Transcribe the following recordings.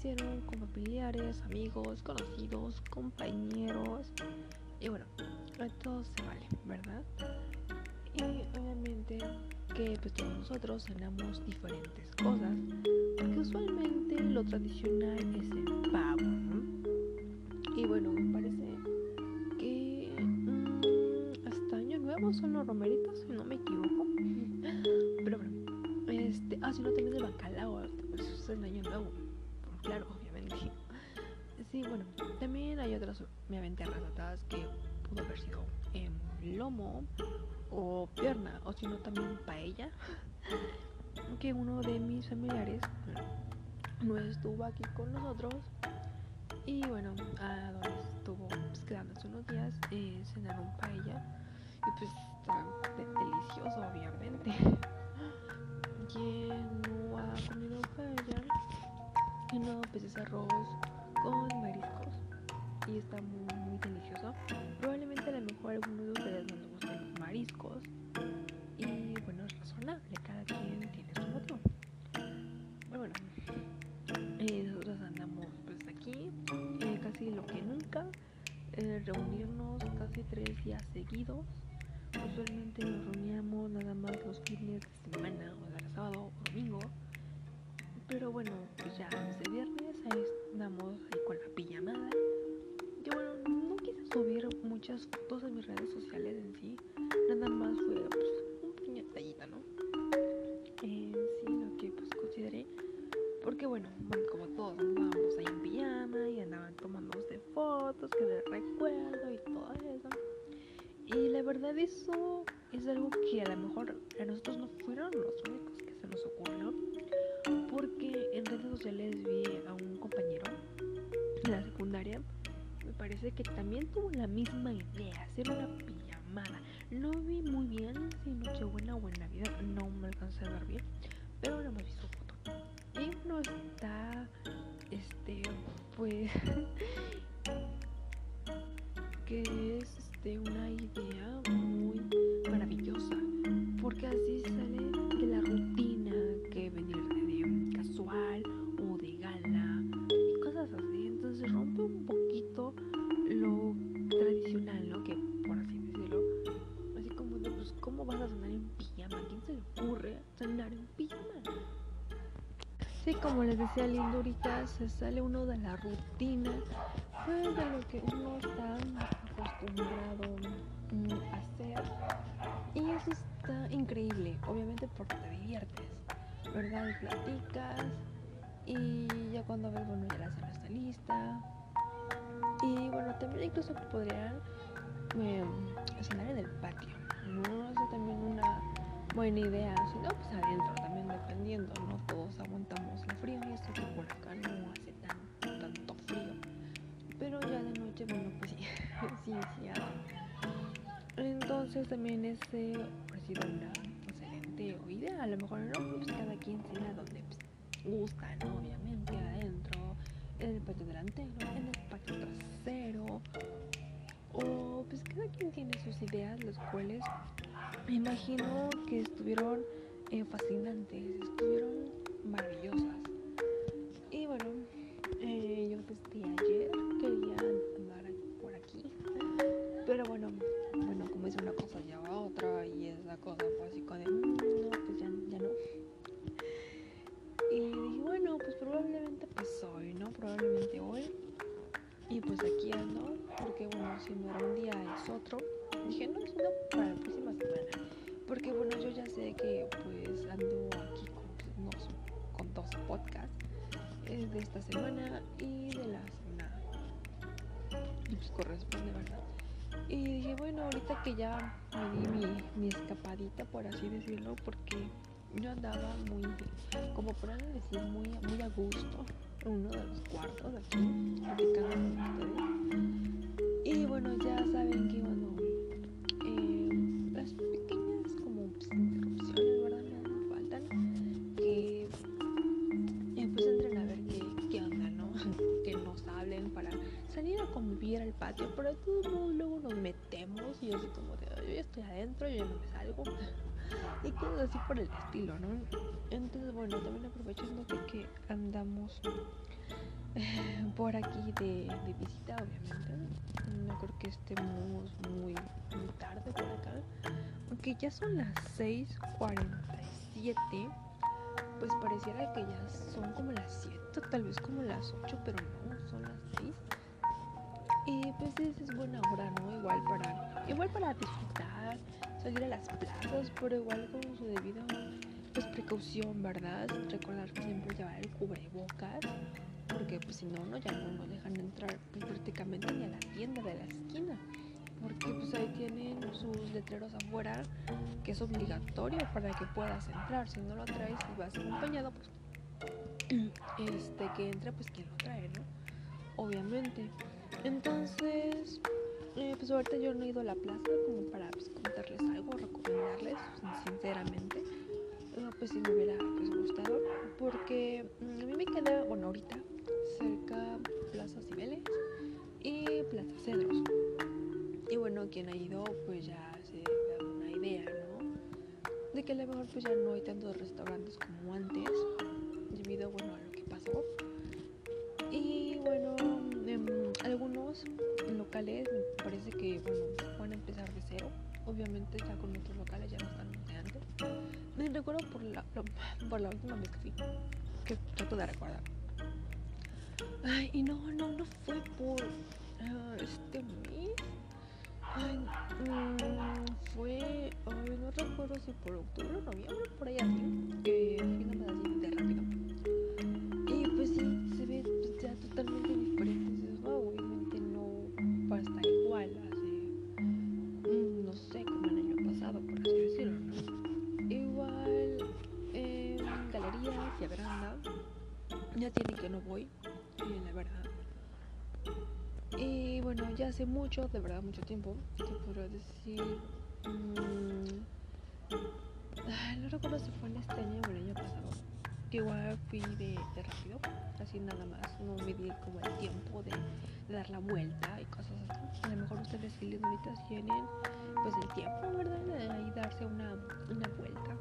hicieron con familiares, amigos, conocidos, compañeros. Y bueno, todo se vale, ¿verdad? Y obviamente que pues todos nosotros cenamos diferentes cosas, porque usualmente lo tradicional es el pavo, Y bueno, me parece que mm, hasta año nuevo son los romeritos, si no me equivoco. Pero bueno, este, ah, si no también el bacalao, pues es el año nuevo. Sí, bueno, también hay otras, me aventé ratadas que pudo haber sido en lomo o pierna o si no también paella que uno de mis familiares no estuvo aquí con nosotros y bueno a donde estuvo pues, quedándose unos días eh, cenaron paella y pues está delicioso obviamente. Quien no ha comido paella no pues es arroz con mariscos y está muy muy delicioso probablemente a lo mejor alguno de ustedes no le guste mariscos. Y bueno, es razonable, cada quien tiene su motivo. Pero bueno, eh, nosotros andamos pues aquí, eh, casi lo que nunca, eh, reunirnos casi tres días seguidos. Usualmente nos reuníamos nada más los fines de semana, o el sábado o domingo. Pero bueno, pues ya ese viernes ahí andamos ahí con la pijamada. Yo bueno, no quise subir muchas fotos en mis redes sociales en sí nada más fue pues, un pequeño ¿no? En sí, lo que pues consideré, porque bueno, como todos andábamos ahí en pijama y andaban tomándose fotos, que de recuerdo y todo eso. Y la verdad eso es algo que a lo mejor a nosotros no fueron los únicos que se nos ocurrió, porque en redes sociales secundaria, me parece que también tuvo la misma idea, hacer una pijamada no vi muy bien si Nochebuena o en Navidad, no me alcancé a ver bien, pero no me visto foto. Y no está, este, pues, que es este, una idea muy maravillosa, porque así Sí, como les decía Lindo se sale uno de la rutina, pues de lo que uno está acostumbrado a hacer. Y eso está increíble, obviamente porque te diviertes, ¿verdad? Y platicas. Y ya cuando ves, bueno, ya la cena está lista. Y bueno, también incluso podrían eh, cenar en el patio no es también una buena idea, si no, pues adentro también dependiendo, no todos aguantamos el frío y esto que por acá no hace tan, tanto frío, pero ya de noche, bueno, pues sí, sí, sí, entonces también ese ha sido una excelente idea, a lo mejor no, pues cada quien cena donde pues, gusta, ¿no? obviamente, adentro, en el patio delantero, en el patio trasero, o pues cada quien tiene sus ideas, las cuales me imagino que estuvieron eh, fascinantes, estuvieron maravillosas. Y bueno, eh, yo desde que ya me di mi, escapadita, por así decirlo, porque yo andaba muy, como podrán decir, muy, muy a gusto en uno de los cuartos de aquí, platicando con ustedes. Y bueno, ya saben que, bueno, eh, las pequeñas como pues, interrupciones, ¿verdad? Me faltan, que eh, pues entren a ver qué, qué onda, ¿no? que nos hablen para salir a convivir al patio, pero todo y así como de, yo estoy adentro, yo ya no me salgo. y cosas así por el estilo, ¿no? Entonces, bueno, también aprovechando que andamos eh, por aquí de, visita, obviamente. No creo que estemos muy, tarde por acá. Aunque ya son las 6.47, pues pareciera que ya son como las 7, tal vez como las 8, pero no, son las 6. Y pues es igual para disfrutar, salir a las plazas, pero igual con su debido pues precaución, ¿verdad? Recordar siempre llevar el cubrebocas, porque pues si no, no ya no nos dejan entrar pues, prácticamente ni a la tienda de la esquina, porque pues ahí tienen sus letreros afuera que es obligatorio para que puedas entrar, si no lo traes y vas acompañado, pues este que entre pues quien lo trae, ¿no? Obviamente. Entonces, eh, pues ahorita yo no he ido a la plaza como para pues, contarles algo, recomendarles, sinceramente. pues si me hubiera pues, gustado, porque mm, a mí me queda, por octubre o noviembre, por ahí así, que fui así de rápido. Y pues sí, se ve ya totalmente diferente. Dices, wow, obviamente no va igual, así, mmm, no sé, como el año pasado, por así decirlo. Igual, eh, galerías y veranda, ya tiene que no voy la verdad. Y bueno, ya hace mucho, de verdad mucho tiempo, te puedo decir... Mmm, recuerdo si fue en este año o el año pasado. Que igual fui de, de rápido, así nada más, no me di como el tiempo de, dar la vuelta y cosas así. A lo mejor ustedes que ahorita tienen pues el tiempo, ¿verdad? De ahí darse una, una vuelta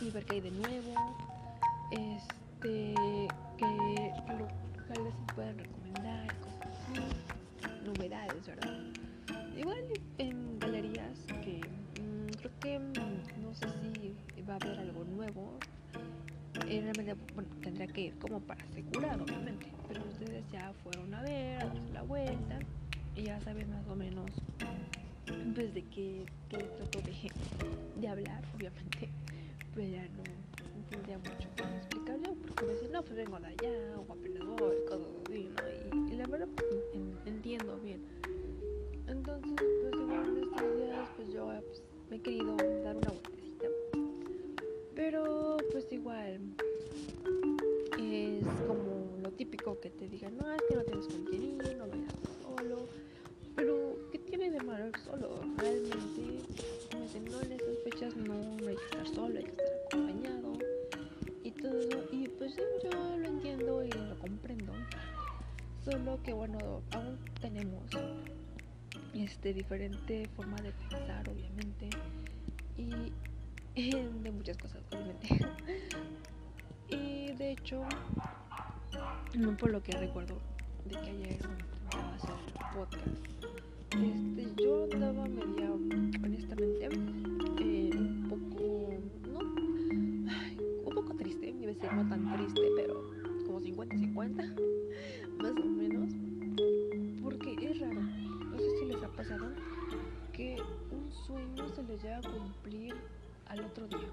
y ver qué hay de nuevo. Este, que locales se pueden recomendar, cosas así, novedades, ¿verdad? Tendría que ir como para asegurar, obviamente. Pero ustedes ya fueron a ver, a darse la vuelta y ya saben más o menos pues de qué, qué trato de, de hablar, obviamente. Pero ya no tendría mucho que explicar porque me dicen, no, pues vengo de allá, o apenas voy, cosas así, ¿no? Y, la verdad, pues, en, entiendo bien. Entonces, pues en estos días, pues yo pues, me he querido dar una vueltecita. Pero, pues igual, típico que te digan, no, es que no tienes con quién ir, no vayas solo. Pero, ¿qué tiene de malo solo? Realmente, me dicen, no, en estas fechas no, hay que estar solo, hay que estar acompañado y pues sí, yo lo entiendo y lo comprendo solo que bueno aún tenemos este diferente forma de pensar obviamente y de muchas cosas obviamente y de hecho no por lo que recuerdo de que ayer intentaba hacer podcast este, yo andaba media honestamente eh, un poco no tan triste, pero como 50-50, más o menos. Porque es raro, no sé si les ha pasado, que un sueño se les llega a cumplir al otro día.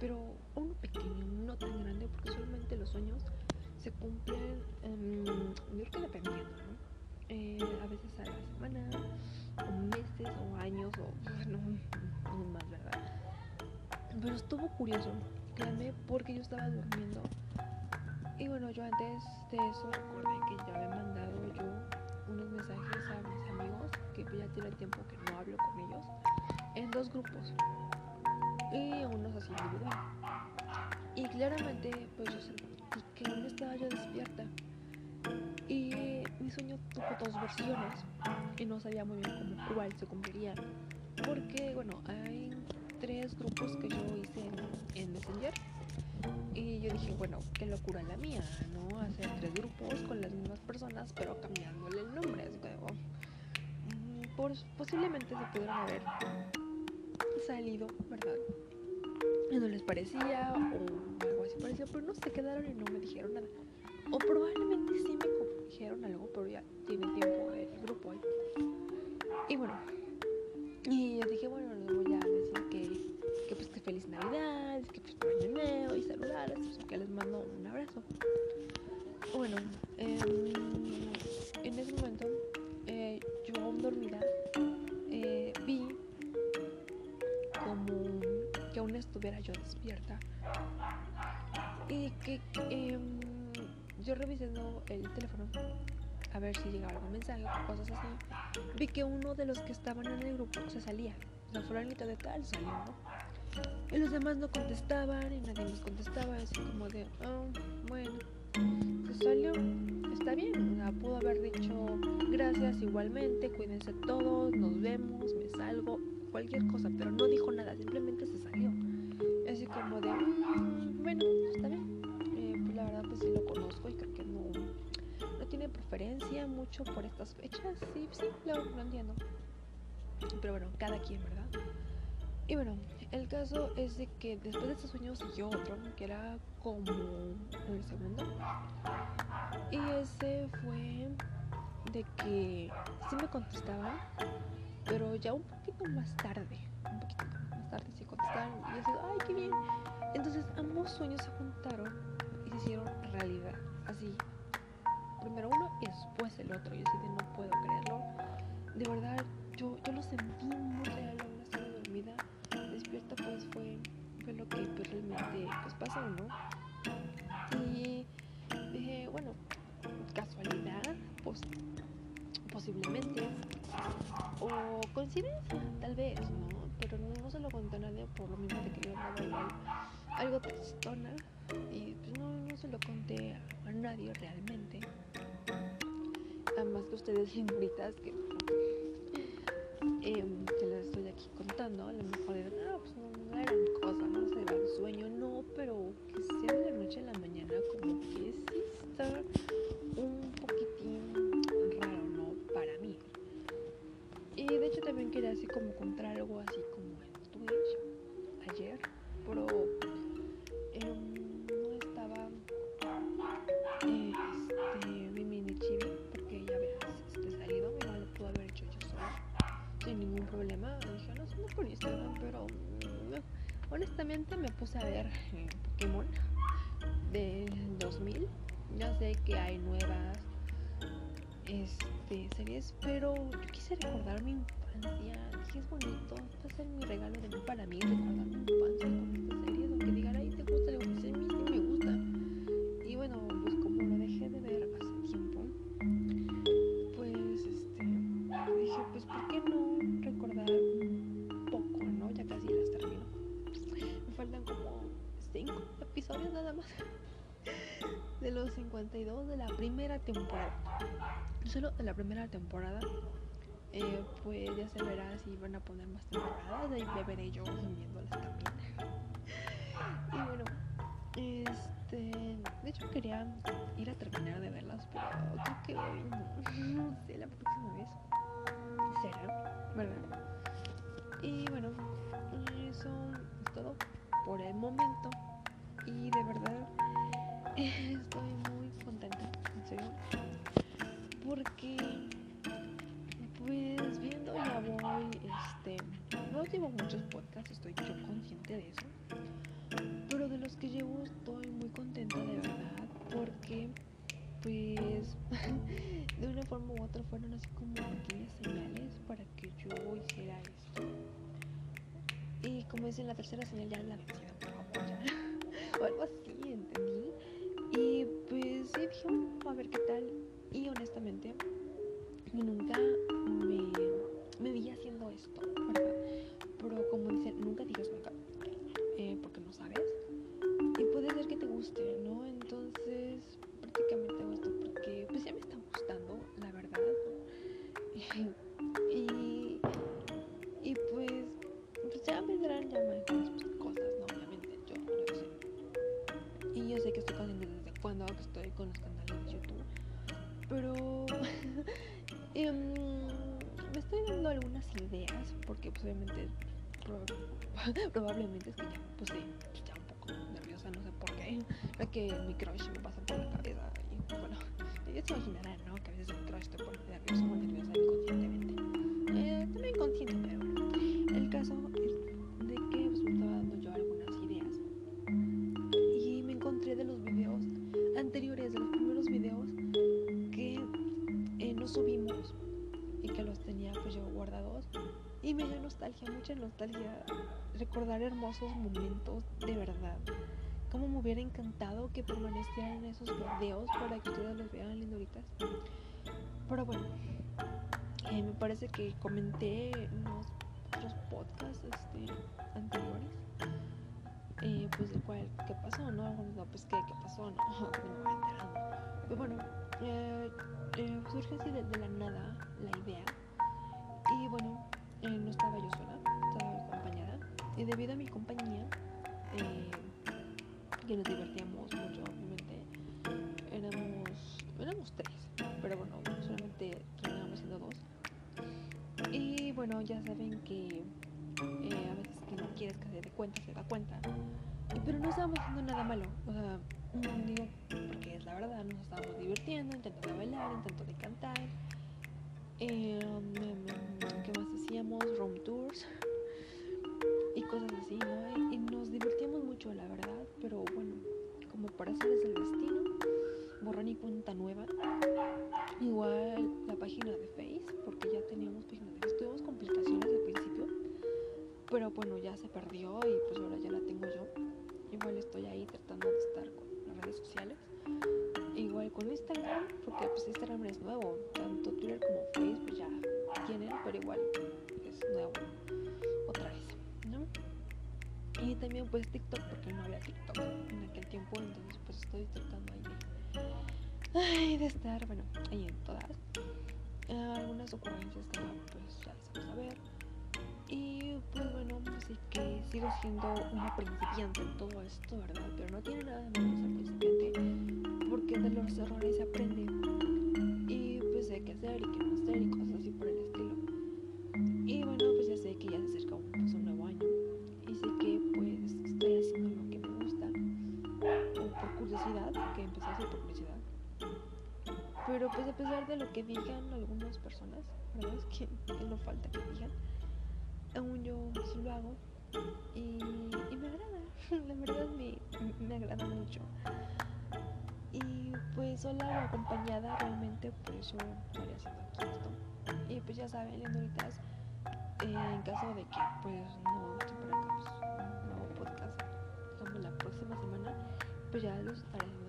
Pero uno pequeño, no tan grande, porque solamente los sueños se cumplen, um, yo creo que dependiendo, ¿no? Eh, a veces a la semana, o meses, o años, o no, no más, ¿verdad? Pero estuvo curioso créanme, porque yo estaba durmiendo. Y bueno, yo antes de eso recordé que ya había mandado yo unos mensajes a mis amigos, que ya tiene tiempo que no hablo con ellos, en dos grupos. Y unos así individual. Y claramente, pues yo sentí que aún estaba yo despierta. Y mi sueño tuvo dos versiones y no sabía muy bien cómo cuál se cumpliría. Porque, bueno, hay tres grupos que yo hice en, Messenger. Y yo dije, bueno, qué locura la mía, ¿no? Hacer tres grupos con las mismas personas, pero cambiándole el nombre. Es como, mm, por, posiblemente se pudieron haber salido, ¿verdad? Y no les parecía o pero no se quedaron y no me dijeron nada. O probablemente sí me dijeron algo, pero ya tiene tiempo el grupo ahí. Y bueno, y yo dije, bueno, les voy a decir que, que pues que feliz Navidad, que pues año y saludarles, pues que les mando un abrazo. Bueno, eh, en ese momento eh, yo dormida eh, vi como que aún estuviera yo despierta y que em, yo revisando el teléfono a ver si llegaba algún mensaje o cosas así, vi que uno de los que estaban en el grupo se salía. O sea, de tal salió, ¿no? Y los demás no contestaban y nadie nos contestaba, así como de, oh, bueno, se salió, está bien. O sea, pudo haber dicho gracias igualmente, cuídense todos, nos vemos, me salgo, cualquier cosa, pero no dijo nada, simplemente se salió. Así como de, mucho por estas fechas. Sí, sí, lo, entiendo. Pero bueno, cada quien, ¿verdad? Y bueno, el caso es de que después de este sueño siguió otro, que era como el segundo. Y ese fue de que sí me contestaban, pero ya un poquito más tarde. Un poquito más tarde sí contestaban. Y yo ay, qué bien. Entonces ambos sueños se juntaron y se hicieron realidad. Así, primero uno y después el otro. Yo así de no puedo creerlo. De verdad, yo, yo lo sentí muy real aún estaba dormida. Despierta pues fue, fue lo que pues, realmente pues pasó, ¿no? Y dije, bueno, casualidad, pues posiblemente. O coincidencia, tal vez, ¿no? Pero no, se lo conté a nadie por lo mismo de que yo andaba algo tristona y pues no, no se lo conté a nadie realmente más que ustedes señoritas que, eh, a ver eh, Pokémon de 2000. Ya sé que hay nuevas este, series, pero yo quise recordar mi infancia. Dije, es bonito, va a ser mi regalo de mí para mí, recordar mi infancia de la primera temporada. Solo de la primera temporada. Eh, pues ya se verá si van a poner más temporadas. Ahí me veré yo viéndolas también. y bueno, este. De hecho, quería ir a terminar de verlas, pero creo que no sé, la próxima vez será, ¿verdad? Y bueno, eh, eso es todo por el momento. Y de verdad, estoy muy. Estoy yo consciente de eso, pero de los que llevo estoy muy contenta de verdad, porque pues de una forma u otra fueron así como pequeñas señales para que yo hiciera esto y como dice la tercera señal, ya la vencida, o algo así, entendí. Y pues sí, dije, a ver qué tal. Y honestamente, nunca probablemente es que ya pues sí, ya un poco nerviosa, no sé por qué. Es que mi crush me pasa por la cabeza y bueno, ya se imaginarán, ¿no? Hermosos momentos de verdad. Como me hubiera encantado que permanecieran esos videos para que ustedes los vean lindoritas. Pero bueno, eh, me parece que comenté en los otros podcasts este, anteriores. Eh, pues de cuál, qué pasó, ¿no? Pues qué, qué pasó, no, no me voy enterando. Pero bueno, eh, eh, surge así de, de la nada la idea. Y bueno, no estaba yo sola. Y debido a mi compañía, eh, que nos divertíamos mucho, obviamente, éramos, éramos tres, pero bueno, solamente terminamos siendo dos. Y bueno, ya saben que eh, a veces que no quieres que se dé cuenta, se da cuenta. Pero no estábamos haciendo nada malo, o sea, mm, digo, porque es la verdad, nos estábamos divirtiendo, intentando bailar, intentando cantar. Eh, ¿Qué más hacíamos? Room tours estar, bueno, ahí en todas. Algunas ocurrencias que pues ya las vamos a ver. Y pues bueno, así que sigo siendo una principiante en todo esto, ¿verdad? Pero no tiene nada de malo ser principiante, porque de los errores se aprende. Y pues sé qué hacer y qué no hacer y pues a pesar de lo que digan algunas personas, ¿verdad? Es que, no falta que digan aún yo sí lo hago y, me agrada, la verdad me, me, agrada mucho. Y pues sola o acompañada realmente pues yo estaría haciendo aquí esto. Y pues ya saben, lindoritas, eh, en caso de que pues no esté por acá pues, nuevo podcast como la próxima semana, pues ya los estaré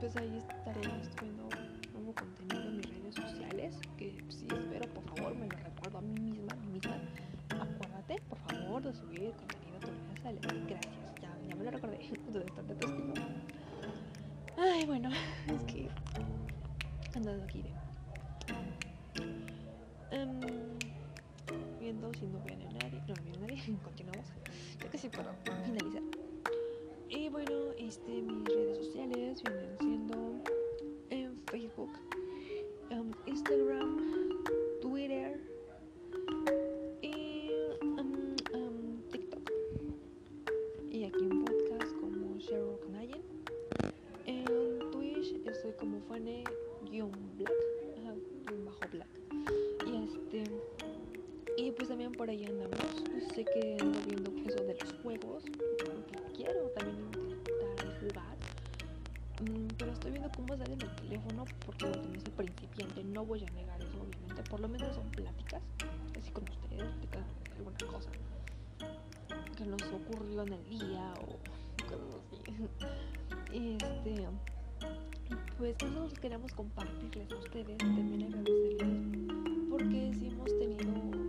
pues ahí estaré subiendo nuevo contenido en mis redes sociales, que sí espero, por favor, me lo recuerdo a mí misma, a. Acuérdate, por favor, de subir contenido a tus redes sociales. Gracias, ya, ya me lo recordé, de bastante testigo. Ay, bueno, es que andando aquí de... Um, viendo si no viene nadie, no viene nadie, continuamos. Ya que sí puedo finalizar. Y bueno, este, mis redes sociales vienen en Facebook, um, Instagram, sale en el teléfono. Porque bueno, también soy principiante. No voy a negar eso, obviamente. Por lo menos son pláticas. Así con ustedes. Platican alguna cosa que nos ocurrió en el día o cosas así. Este. Pues nosotros queremos compartirles a ustedes. También agradecerles. Porque sí hemos tenido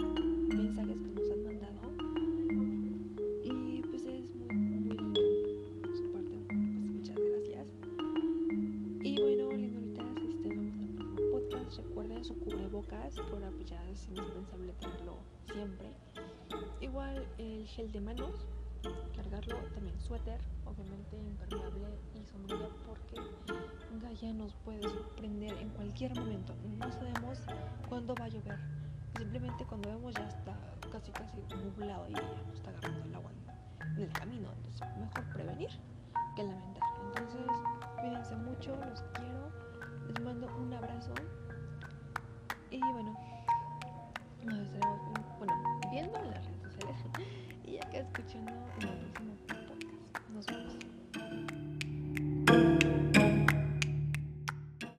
igual el gel de manos cargarlo. También suéter, obviamente impermeable y sombrilla porque Gaia nos puede sorprender en cualquier momento. No sabemos cuándo va a llover. Simplemente cuando vemos ya está casi casi nublado y ya nos está agarrando el agua en el camino. Entonces mejor prevenir que lamentar. Entonces cuídense mucho, los quiero. Les mando un abrazo. Y bueno, nos estaremos bueno, viendo en las redes podcast, escúchenlo en eh,